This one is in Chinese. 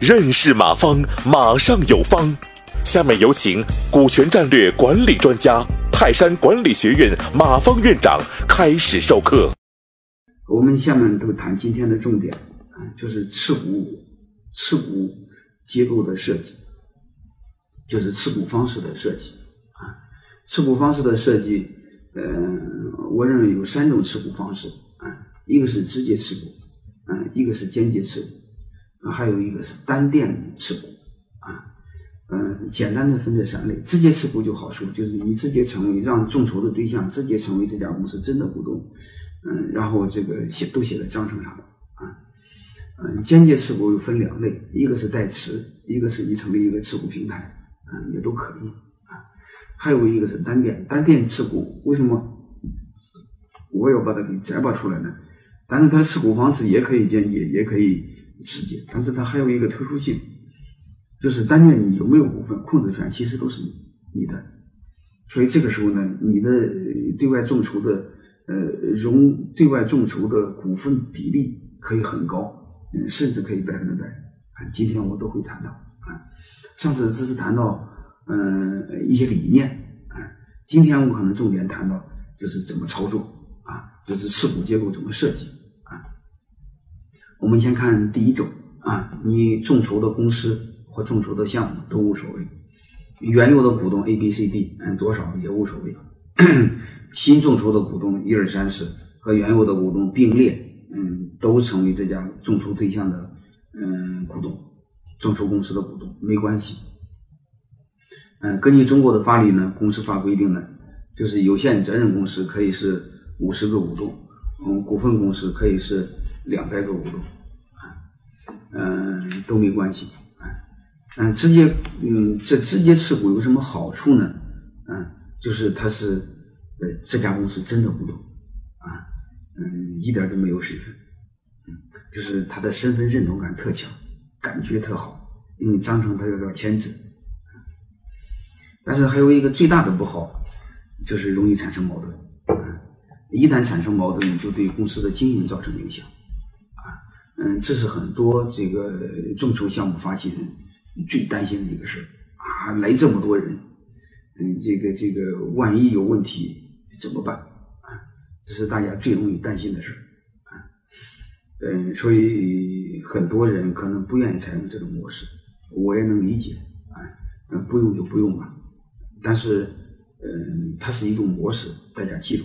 认识马方，马上有方。下面有请股权战略管理专家、泰山管理学院马方院长开始授课。我们下面都谈今天的重点啊，就是持股持股结构的设计，就是持股方式的设计啊。持股方式的设计，嗯，我认为有三种持股方式，一个是直接持股，嗯，一个是间接持股。还有一个是单店持股，啊，嗯，简单的分这三类。直接持股就好说，就是你直接成为让众筹的对象，直接成为这家公司真的股东，嗯，然后这个写都写在章程上，啊，嗯，间接持股又分两类，一个是代持，一个是你成立一个持股平台，嗯，也都可以，啊，还有一个是单店，单店持股为什么我要把它给摘拔出来呢？但是它的持股方式也可以间接，也可以。直接，但是它还有一个特殊性，就是单店你有没有股份控制权，其实都是你的，所以这个时候呢，你的对外众筹的呃融对外众筹的股份比例可以很高，甚至可以百分之百。啊，今天我都会谈到啊，上次只是谈到嗯一些理念啊，今天我可能重点谈到就是怎么操作啊，就是持股结构怎么设计。我们先看第一种啊，你众筹的公司或众筹的项目都无所谓，原有的股东 A、B、C、D 嗯多少也无所谓，新众筹的股东一二三四和原有的股东并列，嗯，都成为这家众筹对象的嗯股东，众筹公司的股东没关系。嗯，根据中国的法律呢，公司法规定呢，就是有限责任公司可以是五十个股东，嗯，股份公司可以是。两百个股东，啊，嗯，都没关系，啊，嗯，直接，嗯，这直接持股有什么好处呢？嗯，就是他是，呃，这家公司真的股东，啊，嗯，一点都没有水分，嗯，就是他的身份认同感特强，感觉特好，因为章程他要要签字，但是还有一个最大的不好，就是容易产生矛盾，啊，一旦产生矛盾，就对公司的经营造成影响。嗯，这是很多这个众筹项目发起人最担心的一个事儿啊！来这么多人，嗯，这个这个万一有问题怎么办啊？这是大家最容易担心的事儿啊！嗯，所以很多人可能不愿意采用这种模式，我也能理解啊。嗯，不用就不用吧。但是，嗯，它是一种模式，大家记住，